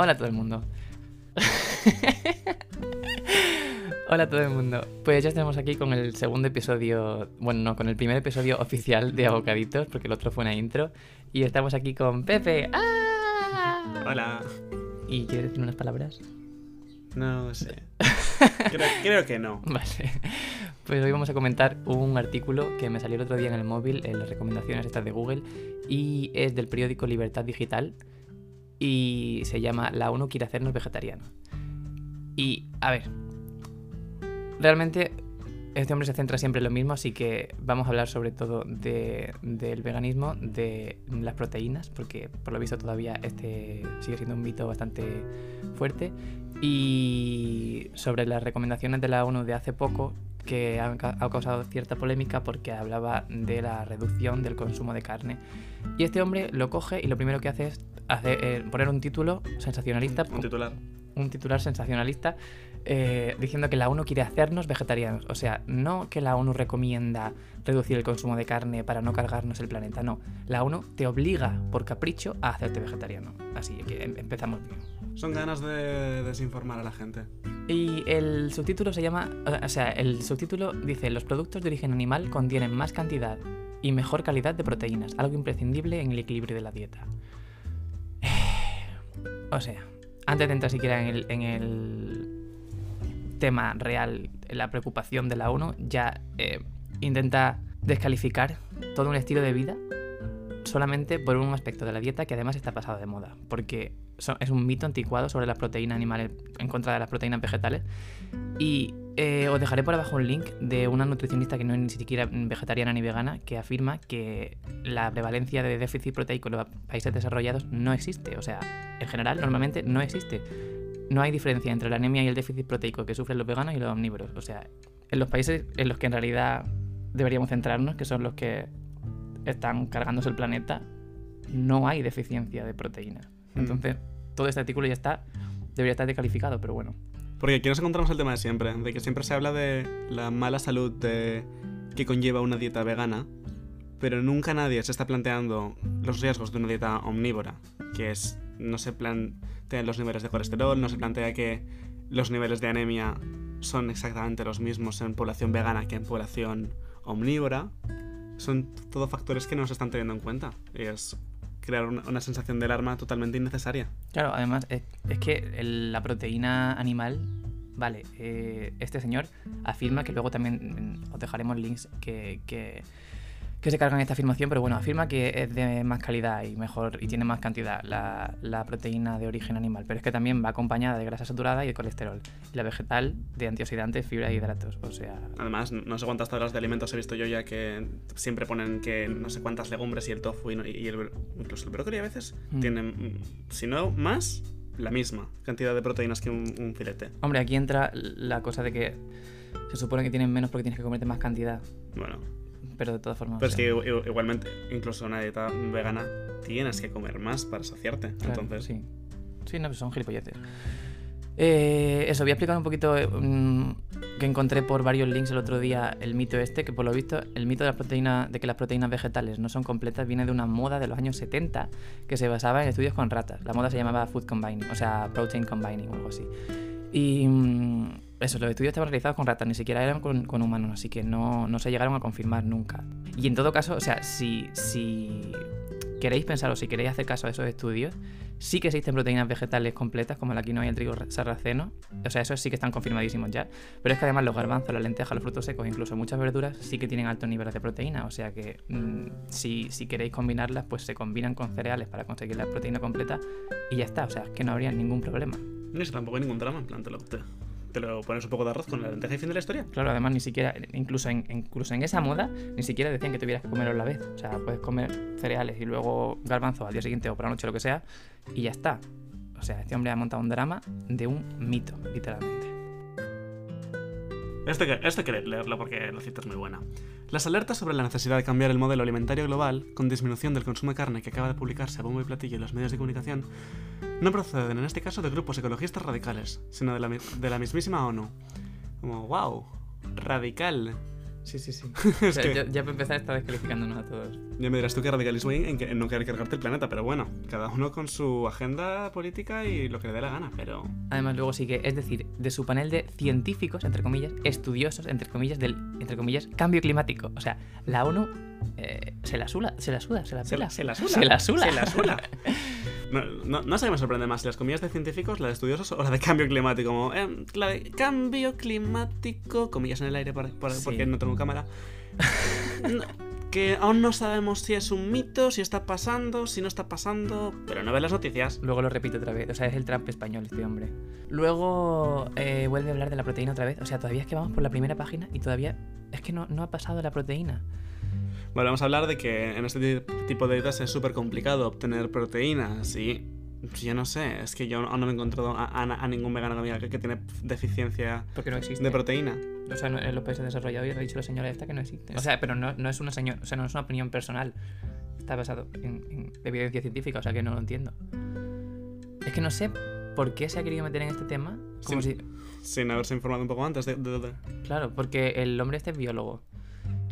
Hola a todo el mundo. Hola a todo el mundo. Pues ya estamos aquí con el segundo episodio, bueno, no, con el primer episodio oficial de Abocaditos, porque el otro fue una intro. Y estamos aquí con Pepe. ¡Ah! Hola. ¿Y quieres decir unas palabras? No sé. Creo, creo que no. Vale. Pues hoy vamos a comentar un artículo que me salió el otro día en el móvil, en las recomendaciones estas de Google, y es del periódico Libertad Digital, y se llama La ONU quiere hacernos vegetarianos. Y, a ver, realmente este hombre se centra siempre en lo mismo, así que vamos a hablar sobre todo de- del veganismo, de las proteínas, porque por lo visto todavía este sigue siendo un mito bastante fuerte, y sobre las recomendaciones de la ONU de hace poco, que ha causado cierta polémica porque hablaba de la reducción del consumo de carne. Y este hombre lo coge y lo primero que hace es hacer, eh, poner un título sensacionalista, Un titular. un titular sensacionalista eh, diciendo que la ONU quiere hacernos vegetarianos. O sea, no que la ONU recomienda reducir el consumo de carne para no cargarnos el planeta, no. La ONU te obliga por capricho a hacerte vegetariano. Así que em- empezamos bien. Son ganas de desinformar a la gente. Y el subtítulo se llama, o sea, el subtítulo dice, los productos de origen animal contienen más cantidad y mejor calidad de proteínas, algo imprescindible en el equilibrio de la dieta. O sea, antes de entrar siquiera en el, tema real, la preocupación de la ONU, ya eh, intenta descalificar todo un estilo de vida solamente por un aspecto de la dieta que además está pasado de moda, porque es un mito anticuado sobre las proteínas animales en contra de las proteínas vegetales. Y eh, os dejaré por abajo un link de una nutricionista que no es ni siquiera vegetariana ni vegana, que afirma que la prevalencia de déficit proteico en los países desarrollados no existe. O sea, en general, normalmente no existe. No hay diferencia entre la anemia y el déficit proteico que sufren los veganos y los omnívoros. O sea, en los países en los que en realidad deberíamos centrarnos, que son los que están cargándose el planeta, no hay deficiencia de proteínas. Mm. Entonces, todo este artículo ya está, debería estar descalificado, pero bueno. Porque aquí nos encontramos el tema de siempre, de que siempre se habla de la mala salud de que conlleva una dieta vegana, pero nunca nadie se está planteando los riesgos de una dieta omnívora, que es no se plantean los niveles de colesterol, no se plantea que los niveles de anemia son exactamente los mismos en población vegana que en población omnívora. Son todo factores que no se están teniendo en cuenta. Es crear una, una sensación de alarma totalmente innecesaria. Claro, además es, es que el- la proteína animal, vale, eh, este señor afirma que luego también mm, os dejaremos links que, que, que se cargan esta afirmación, pero bueno, afirma que es de más calidad y mejor y tiene más cantidad la, la proteína de origen animal, pero es que también va acompañada de grasa saturada y de colesterol, y la vegetal de antioxidantes, fibra y hidratos, o sea... Además, no sé cuántas tablas de alimentos he visto yo ya que siempre ponen que no sé cuántas legumbres y el tofu y, el, incluso el brócoli a veces Mm. tienen, mm, si no más, la misma cantidad de proteínas que un, un filete. Hombre, aquí entra la cosa de que se supone que tienen menos porque tienes que comerte más cantidad, Bueno, pero de todas formas... pero es que igualmente, incluso una dieta vegana, tienes que comer más para saciarte. Claro, Entonces, sí. Sí, no, pues son gilipolleces. Eh, eso, voy a explicar un poquito eh, mm, que encontré por varios links el otro día el mito este, que por lo visto el mito de las proteínas, de que las proteínas vegetales no son completas viene de una moda de los años 70 que se basaba en estudios con ratas. La moda se llamaba food combining, o sea, protein combining o algo así. Y mm, eso, los estudios estaban realizados con ratas, ni siquiera eran con, humanos, así que no, no se llegaron a confirmar nunca. Y en todo caso, o sea, si, si queréis pensar o si queréis hacer caso a esos estudios, sí que existen proteínas vegetales completas, como la quinoa y el trigo sarraceno. O sea, esos sí que están confirmadísimos ya. Pero es que además los garbanzos, las lentejas, los frutos secos, incluso muchas verduras, sí que tienen altos niveles de proteína. O sea que mm, si, si queréis combinarlas, pues se combinan con cereales para conseguir la proteína completa y ya está. O sea, que no habría ningún problema. Ni eso tampoco hay ningún drama, en plan, te lo, te, te lo pones un poco de arroz con la lenteja y fin de la historia. Claro, además ni siquiera, incluso en, incluso en esa moda, ni siquiera decían que tuvieras que comerlo a la vez. O sea, puedes comer cereales y luego garbanzos al día siguiente o por la noche, lo que sea, y ya está. O sea, este hombre ha montado un drama de un mito, literalmente. Este, este queréis leerlo porque la cita es muy buena. Las alertas sobre la necesidad de cambiar el modelo alimentario global, con disminución del consumo de carne que acaba de publicarse a bombo y platillo en los medios de comunicación, no proceden en este caso de grupos ecologistas radicales, sino de la, de la mismísima ONU. Como, wow, radical. Sí, sí, sí. Es O sea, que- ya, ya para empezar está descalificándonos a todos. Ya me dirás tú que radicalismo hay en, que- en no querer cargarte el planeta, pero bueno, cada uno con su agenda política y lo que le dé la gana, pero... Además, luego sigue, es decir, de su panel de científicos, entre comillas, estudiosos, entre comillas, del entre comillas, cambio climático. O sea, la ONU eh, se la sula, se la suda, se la Se la, pela. se la sula. Se la sula. Se la sula. No, no, no sé qué me sorprende más, si las comillas de científicos, la de estudiosos o la de cambio climático. Como, eh, la de cambio climático, comillas en el aire por- por- Sí. porque no tengo cámara. No, que aún no sabemos si es un mito, si está pasando, si no está pasando, pero no ves las noticias. Luego lo repito otra vez. O sea, es el Trump español este hombre. Luego eh, vuelve a hablar de la proteína otra vez. O sea, todavía es que vamos por la primera página y todavía es que no, no ha pasado la proteína. Vamos a hablar de que en este ti- tipo de dietas es súper complicado obtener proteínas y yo no sé, es que yo aún no me he encontrado a, a- a ningún vegano que, diga que, que tiene deficiencia Porque no existe. de proteína. O sea, en los países desarrollados ha dicho la señora esta que no existe. O sea, pero no, no es una señora, o sea, no es una opinión personal. Está basado en, en evidencia científica, o sea que no lo entiendo. Es que no sé por qué se ha querido meter en este tema. Como Sí. si, Sin haberse informado un poco antes de... de- de- claro, porque el hombre este es biólogo.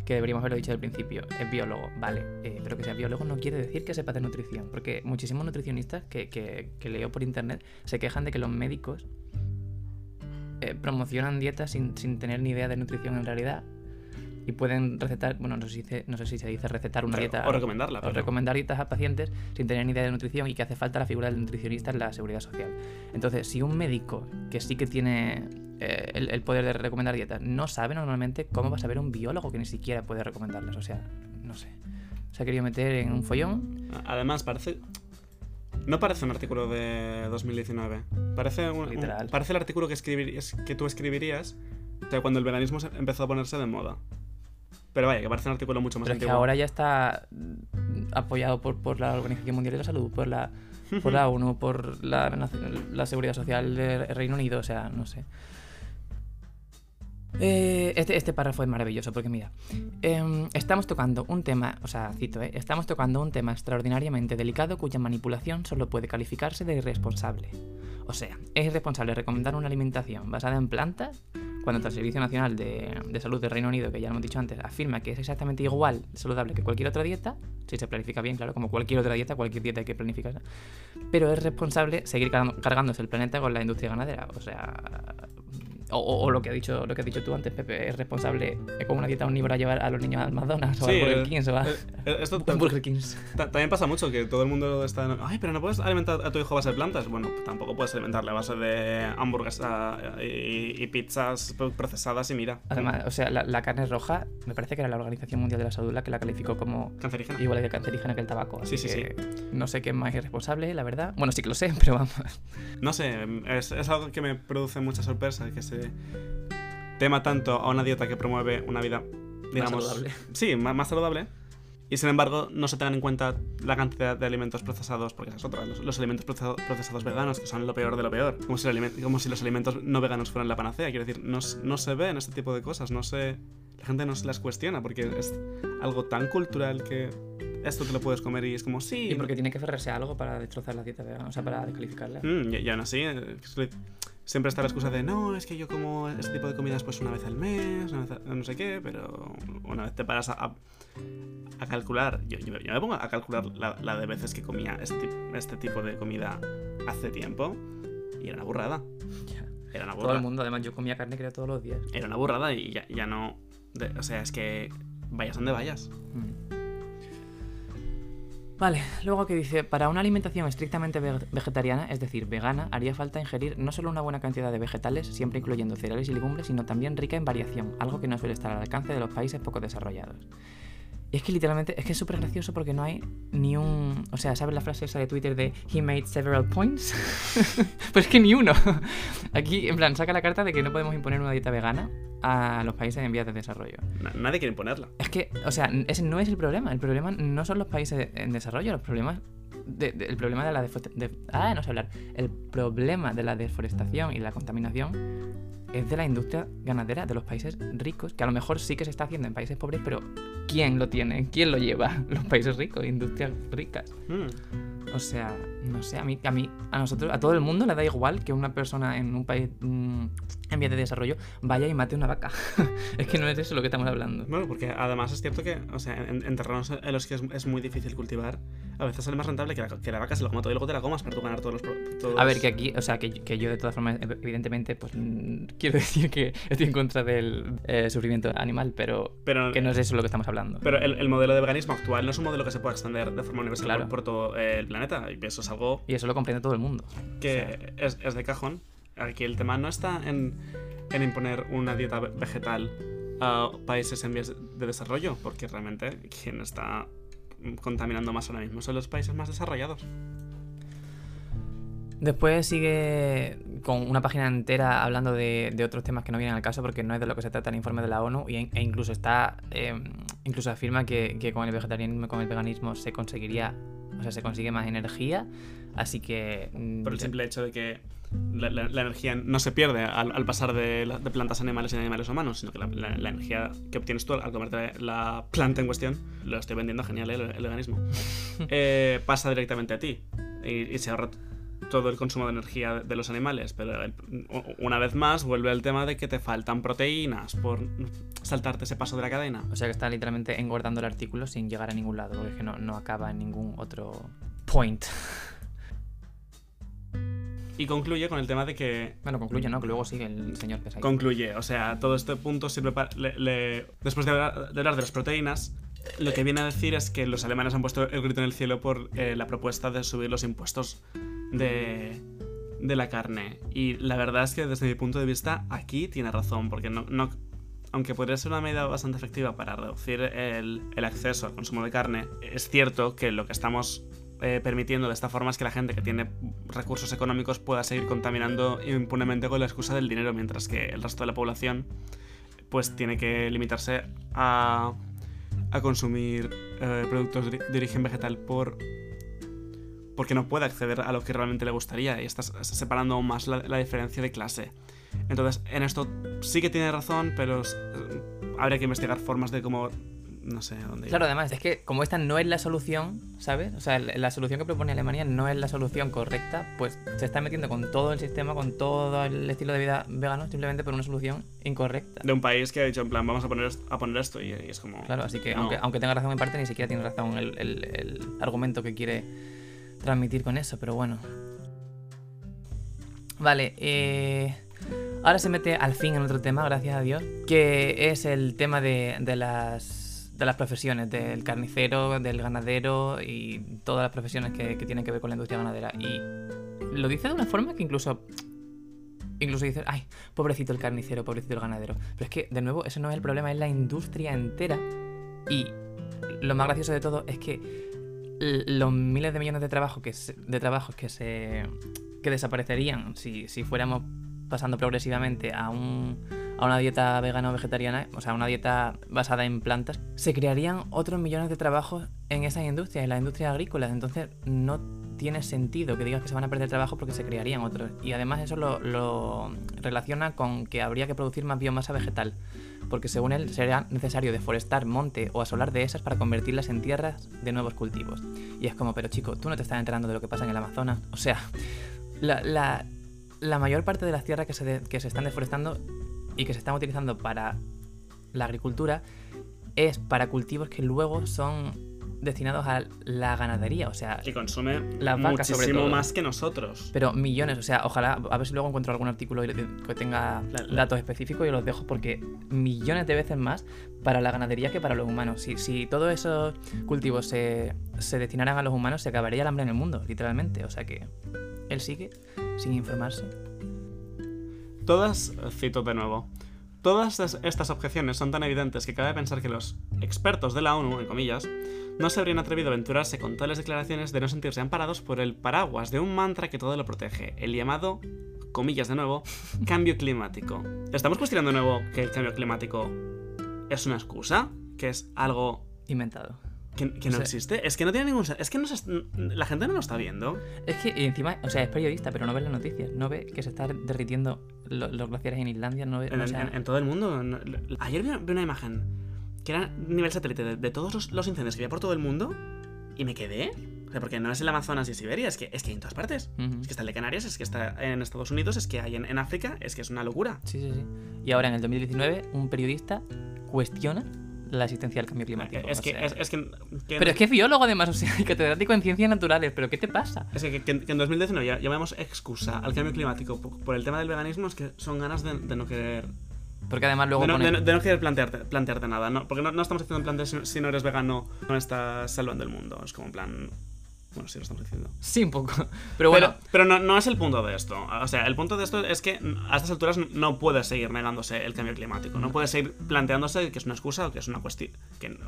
Que deberíamos haberlo dicho al principio. Es biólogo, vale. eh, pero que sea biólogo no quiere decir que sepa de nutrición. Porque muchísimos nutricionistas que, que, que leo por internet se quejan de que los médicos eh, promocionan dietas sin, sin tener ni idea de nutrición en realidad. Y pueden recetar, bueno, no sé si, dice- no sé si se dice recetar una dieta. o recomendarla. o pero- recomendar dietas a pacientes sin tener ni idea de nutrición y que hace falta la figura del nutricionista en la seguridad social. Entonces, si un médico que sí que tiene eh, el, el poder de recomendar dietas no sabe normalmente, ¿cómo va a saber un biólogo que ni siquiera puede recomendarlas? O sea, no sé. Se ha querido meter en un follón. Además, parece... No parece un artículo de 2019. Parece, un, un- Literal. parece el artículo que, escribirías, que tú escribirías o sea, cuando el veganismo empezó a ponerse de moda. Pero vaya, que parece un artículo mucho más Pero es que antiguo. ahora ya está mm, apoyado por, por la Organización Mundial de la Salud, por la, por la ONU, por la, la Seguridad Social del Reino Unido, o sea, no sé. Eh, este, este párrafo es maravilloso porque mira, em, estamos tocando un tema, o sea, cito, eh, estamos tocando un tema extraordinariamente delicado cuya manipulación solo puede calificarse de irresponsable. O sea, es irresponsable recomendar una alimentación basada en plantas cuando el Servicio Nacional de, de Salud del Reino Unido, que ya lo hemos dicho antes, afirma que es exactamente igual saludable que cualquier otra dieta, si se planifica bien, claro, como cualquier otra dieta, cualquier dieta hay que planificarla, pero es responsable seguir cargándose el planeta con la industria ganadera. O sea, o, o- o lo que ha dicho lo que has dicho tú antes, Pepe, es responsable con una dieta omnívora llevar a los niños al McDonald's o Sí, al Burger eh, King, o a eh, eh, esto a Burger Kings. Ta- También pasa mucho que todo el mundo está. Ay, pero no puedes alimentar a tu hijo a base de plantas. Bueno, tampoco puedes alimentarle a base de hamburguesas y, y pizzas procesadas y mira. Además, o sea, la, la carne roja, me parece que era la Organización Mundial de la Salud la que la calificó como Cancerígena. igual de cancerígena que el tabaco. Sí, así sí, que No sé qué más irresponsable, la verdad. Bueno, sí que lo sé, pero vamos. No sé, es, es algo que me produce mucha sorpresa. Que se tema tanto a una dieta que promueve una vida, digamos. saludable. Sí, más, más saludable. Y sin embargo, no se tengan en cuenta la cantidad de alimentos procesados, porque esa es otra. Los, los alimentos procesa- procesados veganos, que son lo peor de lo peor. Como si, el como si los alimentos no veganos fueran la panacea. Quiero decir, no, no se ven este tipo de cosas. No se, la gente no se las cuestiona, porque es algo tan cultural que esto te lo puedes comer y es como, sí. Y porque tiene que ferrarse algo para destrozar la dieta vegana, o sea, para descalificarla. Mm, y, y aún así, eh, siempre está la excusa de no, es que yo como este tipo de comidas pues una vez al mes, una vez a- no sé qué, pero una vez te paras a, a- a calcular, yo, yo- yo me pongo a calcular la, la de veces que comía este, este tipo de comida hace tiempo y era una burrada. Era una Todo burrada. el mundo, además, yo comía carne creo todos los días. Era una burrada y ya, ya no... de- o sea, es que vayas donde vayas. Mm. Vale, luego que dice, para una alimentación estrictamente ve- vegetariana, es decir, vegana, haría falta ingerir no solo una buena cantidad de vegetales, siempre incluyendo cereales y legumbres, sino también rica en variación, algo que no suele estar al alcance de los países poco desarrollados. Y es que literalmente, es que es súper gracioso porque no hay ni un... O sea, ¿sabes la frase esa de Twitter de He made several points? pues es que ni uno. Aquí, en plan, saca la carta de que no podemos imponer una dieta vegana a los países en vías de desarrollo. Na- nadie quiere imponerla. Es que, o sea, ese no es el problema. El problema no son los países en desarrollo, los problemas. de- de- el problema de la de- ah, no sé hablar. El problema de la deforestación y la contaminación es de la industria ganadera de los países ricos, que a lo mejor sí que se está haciendo en países pobres, pero ¿quién lo tiene? ¿Quién lo lleva? Los países ricos, industrias ricas. Mm. O sea, no sé, a mí, a mí, a nosotros, a todo el mundo le da igual que una persona en un país mm, en vías de desarrollo vaya y mate una vaca. es que no es eso lo que estamos hablando. Bueno, porque además es cierto que, o sea, en, en terrenos en los que es, es muy difícil cultivar, a veces sale más rentable que la, que la vaca se lo coma todo y luego te la comas para tú ganar todos los... todos- A ver, que aquí, o sea, que, que yo de todas formas, ev- evidentemente, pues mm, quiero decir que estoy en contra del eh, sufrimiento animal, pero Pero, que no es eso lo que estamos hablando. pero el, el modelo de veganismo actual no es un modelo que se pueda extender de forma universal Claro. por, por todo el planeta. Y eso es algo Y eso lo comprende todo el mundo. que es, es de cajón. Aquí el tema no está en, en imponer una dieta ve- vegetal a países en vías de desarrollo, porque realmente quien está contaminando más ahora mismo son los países más desarrollados. Después sigue con una página entera hablando de, de otros temas que no vienen al caso porque no es de lo que se trata el informe de la ONU y, e incluso está eh, incluso afirma que, que con el vegetarianismo y con el veganismo se conseguiría o sea se consigue más energía así que mm, Por el simple hecho de que la, la- la energía no se pierde al, al pasar de, de plantas animales y animales humanos, sino que la, la- la energía que obtienes tú al comerte la planta en cuestión, lo estoy vendiendo genial, ¿eh? el, el veganismo, eh, pasa directamente a ti y, y se ahorra todo el consumo de energía de los animales, pero el- una vez más vuelve el tema de que te faltan proteínas por saltarte ese paso de la cadena. o sea que está literalmente engordando el artículo sin llegar a ningún lado porque es que no, no acaba en ningún otro point Y concluye con el tema de que bueno concluye no que luego sigue el señor ahí. concluye. O sea, todo este punto sirve para. le- le- después de hablar, de hablar de las proteínas, lo que viene a decir es que los alemanes han puesto el grito en el cielo por eh, la propuesta de subir los impuestos de, de la carne. Y la verdad es que desde mi punto de vista, aquí tiene razón, porque no. no aunque podría ser una medida bastante efectiva para reducir el, el acceso al consumo de carne, es cierto que lo que estamos eh, permitiendo de esta forma es que la gente que tiene recursos económicos pueda seguir contaminando impunemente con la excusa del dinero, mientras que el resto de la población pues tiene que limitarse a, a consumir eh, productos de, origen vegetal por porque no puede acceder a lo que realmente le gustaría y estás separando aún más la, la diferencia de clase. Entonces, en esto sí que tiene razón, pero es- habría que investigar formas de cómo no sé dónde ir. Claro, además, es que como esta no es la solución, ¿sabes? O sea, la solución que propone Alemania no es la solución correcta, pues se está metiendo con todo el sistema, con todo el estilo de vida vegano, simplemente por una solución incorrecta. de un país que ha dicho en plan vamos a poner a poner esto y, y es como Claro, así que no. aunque, aunque tenga razón en parte, ni siquiera tiene razón el, el- el argumento que quiere transmitir con eso, pero bueno. Vale, eh, ahora se mete al fin en otro tema, gracias a Dios, que es el tema de, de las, de las profesiones, del carnicero, del ganadero y todas las profesiones que, tienen que ver con la industria ganadera. Y lo dice de una forma que incluso... Incluso dice, ay, pobrecito el carnicero, pobrecito el ganadero. Pero es que, de nuevo, eso no es el problema, es la industria entera. Y lo más gracioso de todo es que los miles de millones de trabajos que se- de trabajos que se que desaparecerían si, si fuéramos pasando progresivamente a un a una dieta vegana o vegetariana, o sea, una dieta basada en plantas, se crearían otros millones de trabajos en esas industrias, en las industrias agrícolas. Entonces, no tiene sentido que digas que se van a perder trabajo porque se crearían otros. Y además eso lo, relaciona con que habría que producir más biomasa vegetal, porque según él sería necesario deforestar monte o asolar dehesas para convertirlas en tierras de nuevos cultivos. Y es como, pero chico, tú no te estás enterando de lo que pasa en el Amazonas. O sea, la, la- la mayor parte de las tierras que se, de- que se están deforestando y que se están utilizando para la agricultura es para cultivos que luego son destinados a la ganadería. O sea, que consume Las vacas, sobre muchísimo todo. más que nosotros. pero millones, o sea, ojalá, a ver si luego encuentro algún artículo que tenga datos específicos y los dejo porque millones de veces más para la ganadería que para los humanos. Si, si todos esos cultivos se, se destinaran a los humanos, se acabaría el hambre en el mundo, literalmente. O sea que él sigue sin informarse. Todas, cito de nuevo, todas es- estas objeciones son tan evidentes que cabe pensar que los expertos de la ONU, en comillas, no se habrían atrevido a aventurarse con tales declaraciones de no sentirse amparados por el paraguas de un mantra que todo lo protege, el llamado, comillas de nuevo, cambio climático. ¿Estamos cuestionando de nuevo que el cambio climático es una excusa? ¿Que es algo Inventado. Que, que no Sí. existe? Es que no tiene ningún Es que no se- la gente no lo está viendo. Es que encima, o sea, es periodista, pero no ve las noticias. No ve que se están derritiendo lo- los glaciares en Islandia. No ve, En, o sea, en- en todo el mundo. Ayer vi una, vi una imagen que era nivel satélite de, de todos los, los incendios que había por todo el mundo y me quedé. O Pero porque no es el Amazonas y Siberia, es que, es que hay en todas partes. Ujú. Es que está el de Canarias, es que está en Estados Unidos, es que hay en, en África, es que es una locura. Sí, sí, sí. Y ahora en el 2019 un periodista cuestiona la existencia del cambio climático. Es o que, sea, es, es que, que- Pero es que es biólogo además, o sea, y catedrático en ciencias naturales, pero ¿qué te pasa? Es que, que- en 2019 ya llamamos excusa al cambio climático por, por el tema del veganismo, es que son ganas de, de no querer. Porque además luego De no, pone... de no- de no querer plantearte, plantearte nada, ¿no? Porque no, no estamos haciendo en plan de si, si no eres vegano, no estás salvando el mundo. Es como en plan. Bueno, sí lo estamos diciendo. Sí, un poco. Pero bueno, Pero, pero no, no es el punto de esto. O sea, el punto de esto es que a estas alturas no puede seguir negándose el cambio climático. No puede seguir planteándose que es una excusa o que es una cuestión.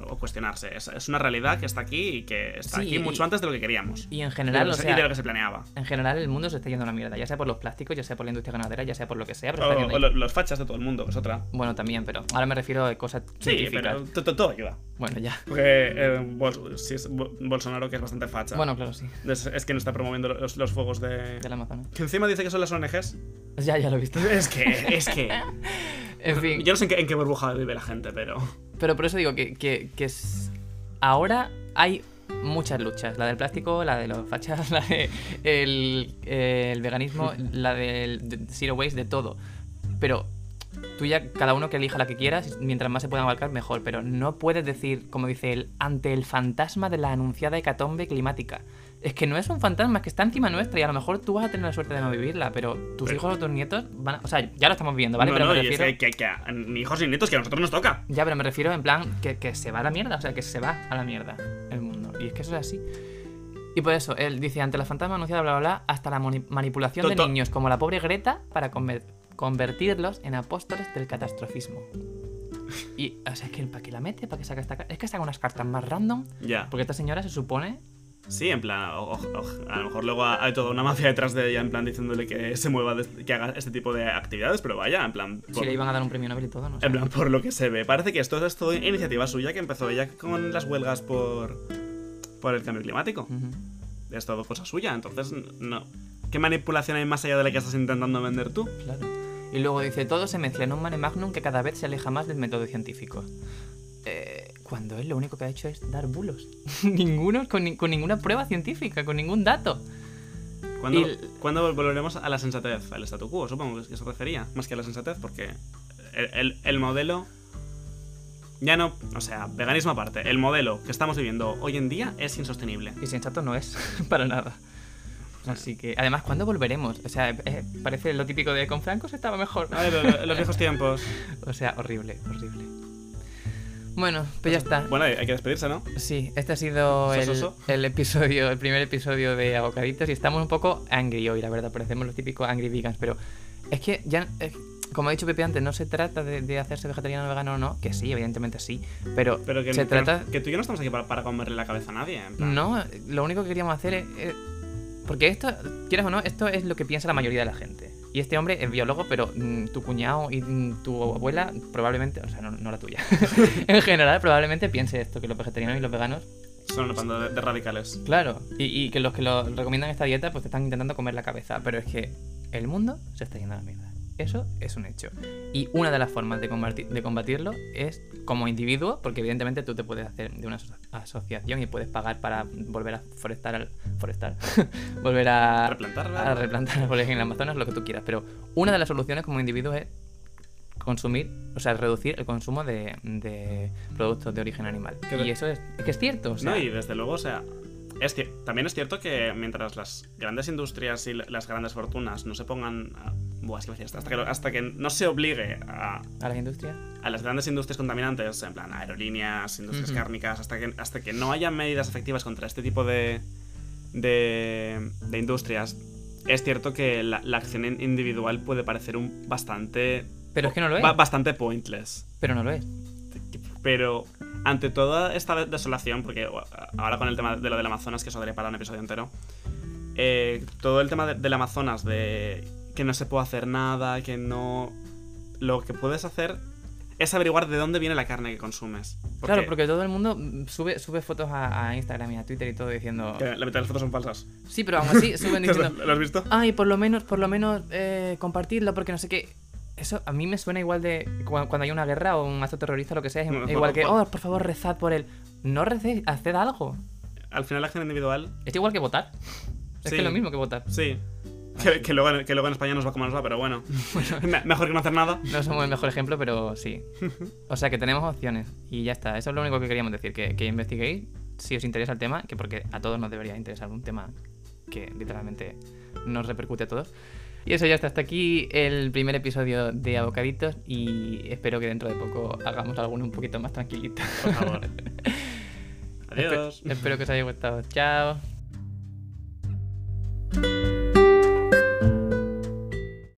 O cuestionarse. Es, es una realidad que está aquí y que está Sí, aquí y- mucho antes de lo que queríamos. y en Y de general, lo o que se- y de sea, lo que se planeaba. en general el mundo se está yendo a la mierda, ya sea por los plásticos, ya sea por la industria ganadera, ya sea por lo que sea, pero O, o lo- los fachas de todo el mundo, es otra. Bueno, también, pero ahora me refiero a cosas Sí, científicas. pero to- to- todo ayuda. Bueno, ya. Porque eh, Bol- si es Bo- Bolsonaro, que es bastante facha. Bueno, claro, sí. Es, es quien está promoviendo los, los fuegos de. Del Amazonas. Que encima dice que son las ONGs. Ya, ya lo he visto. Es que. Es que. En fin. Yo no sé en qué, en qué burbuja vive la gente, pero. Pero por eso digo que, que, que es- ahora hay muchas luchas. La del plástico, la de los fachas, la de el, eh, el veganismo, la del de zero waste, de todo. Pero tú ya, cada uno que elija la que quiera, si- mientras más se puedan abarcar, mejor. Pero no puedes decir, como dice él, ante el fantasma de la anunciada hecatombe climática. Es que no es un fantasma, es que está encima nuestra y a lo mejor tú vas a tener la suerte de no vivirla, pero tus Pero- hijos o tus nietos van a... O sea, ya lo estamos viviendo, ¿vale? no, pero no, me es refiero... que, que- que a- ni hijos ni nietos que a nosotros nos toca. Ya, pero me refiero en plan que, que se va a la mierda, o sea, que se va a la mierda el mundo. Y es que eso es así. Y por eso, él dice, ante la fantasma anunciada, bla, bla, bla, hasta la manipulación de To- niños como la pobre Greta para conver- convertirlos en apóstoles del catastrofismo. Y, o sea, es que ¿para qué la mete? ¿Para qué saca esta carta? Es que saca unas cartas más random, Ya. porque esta señora se supone... Sí, en plan, o- o- o- a lo mejor luego hay toda una mafia detrás de ella, en plan, diciéndole que se mueva, que haga este tipo de actividades, pero vaya, en plan. Si por- le iban a dar un premio Nobel y todo, no. En plan, por lo que se ve, parece que esto es todo iniciativa suya que empezó ella con las huelgas por, por el cambio climático. Ujú. Es todo cosa suya, entonces, no. ¿Qué manipulación hay más allá de la que estás intentando vender tú? Claro. Y luego dice, todo se mezcla en un mare magnum que cada vez se aleja más del método científico. Cuando él lo único que ha hecho es dar bulos. Ninguno, con, con ninguna prueba científica, con ningún dato. ¿Cuándo, Y- cuándo volveremos a la sensatez? Al statu quo, supongo que se refería, más que a la sensatez, porque el, el- el modelo. Ya no. O sea, veganismo aparte, el modelo que estamos viviendo hoy en día es insostenible. Y sensato no es, para nada. Así que, además, ¿cuándo volveremos? O sea, eh, parece lo típico de con Franco se estaba mejor. Ay, lo- lo- los viejos tiempos. O sea, horrible, horrible. Bueno, pues ya está. Bueno, hay que despedirse, ¿no? Sí, este ha sido el, episodio, el primer episodio de Abocaditos y estamos un poco angry hoy, la verdad, parecemos los típicos angry vegans, pero es que ya, como ha dicho Pepe antes, no se trata de, de hacerse vegetariano o vegano o no, que sí, evidentemente sí, pero, Pero que, se que- trata... que tú y yo no estamos aquí para, para comerle la cabeza a nadie. en plan. No, lo único que queríamos hacer es... es- porque esto, quieras o no, esto es lo que piensa la mayoría de la gente. Y este hombre es biólogo, pero mm, tu cuñado y mm, tu abuela probablemente, o sea, no, no la tuya, en general probablemente piense esto, que los vegetarianos y los veganos Son una banda de, de radicales. Claro, y, y que los que lo recomiendan esta dieta pues te están intentando comer la cabeza, pero es que el mundo se está yendo a la mierda. Eso es un hecho. Y una de las formas de, combati- de combatirlo es como individuo, porque evidentemente tú te puedes hacer de una aso- asociación y puedes pagar para volver a forestar, al- forestar volver a, Replantarla. a replantar árboles en el Amazonas, lo que tú quieras. Pero una de las soluciones como individuo es consumir, o sea, reducir el consumo de, de productos de origen animal. Que Y eso es, es que es cierto. O sea, No, y desde luego, o sea, es también es cierto que mientras las grandes industrias y las grandes fortunas no se pongan. Buah, es que me decía, hasta, hasta que, hasta que no se obligue a, a las industrias. a las grandes industrias contaminantes, en plan aerolíneas, industrias Ujú. cárnicas, hasta que, hasta que no haya medidas efectivas contra este tipo de, de, de industrias, es cierto que la, la acción in- individual puede parecer un bastante. Pero es que no lo es. ba- bastante pointless. Pero no lo es. Pero ante toda esta desolación, porque ahora con el tema de lo del Amazonas, que eso daría para un episodio entero, eh, todo el tema de- del Amazonas, de que no se puede hacer nada, que no... Lo que puedes hacer es averiguar de dónde viene la carne que consumes. Claro, porque todo el mundo sube, sube fotos a, a Instagram y a Twitter y todo diciendo. que la mitad de las fotos son falsas. Sí, pero aún así suben diciendo. ¿Lo has visto? Ay, por lo menos, por lo menos eh, compartirlo porque no sé qué. Eso a mí me suena igual de cu- cuando hay una guerra o un acto terrorista o lo que sea. es No, igual por- que, por- oh, por favor, rezad por él. No recéis, haced algo. al final la acción individual, Es igual que votar. Es Sí. que es lo mismo que votar. sí. Que, que luego, que luego en España nos va como nos va, pero bueno. Me- Mejor que no hacer nada. No somos el mejor ejemplo, pero sí. O sea que tenemos opciones y ya está. Eso es lo único que queríamos decir, que, que investiguéis si os interesa el tema, que porque a todos nos debería interesar un tema que literalmente nos repercute a todos. Y eso ya está. Hasta aquí el primer episodio de Abocaditos y espero que dentro de poco hagamos alguno un poquito más tranquilito. Por favor. Adiós. espero que os haya gustado. Chao.